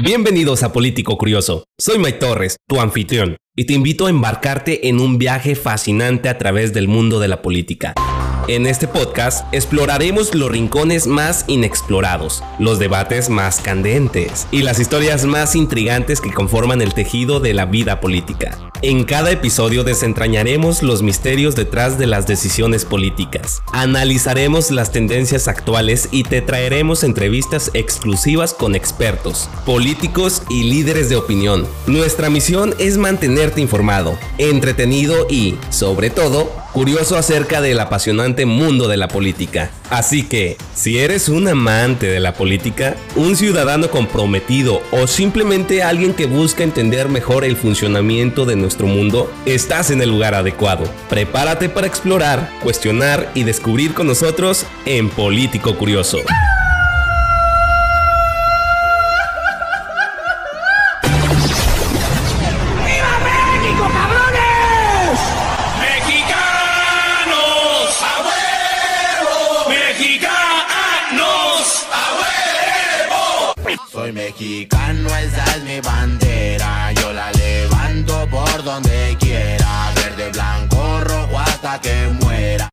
Bienvenidos a Político Curioso. Soy Mike Torres, tu anfitrión, y te invito a embarcarte en un viaje fascinante a través del mundo de la política. En este podcast exploraremos los rincones más inexplorados, los debates más candentes y las historias más intrigantes que conforman el tejido de la vida política. En cada episodio desentrañaremos los misterios detrás de las decisiones políticas, analizaremos las tendencias actuales y te traeremos entrevistas exclusivas con expertos, políticos y líderes de opinión. Nuestra misión es informado, entretenido y, sobre todo, curioso acerca del apasionante mundo de la política. Así que, si eres un amante de la política, un ciudadano comprometido o simplemente alguien que busca entender mejor el funcionamiento de nuestro mundo, estás en el lugar adecuado. Prepárate para explorar, cuestionar y descubrir con nosotros en Político Curioso. Soy mexicano, esa es mi bandera. Yo la levanto por donde quiera. Verde, blanco, rojo hasta que muera.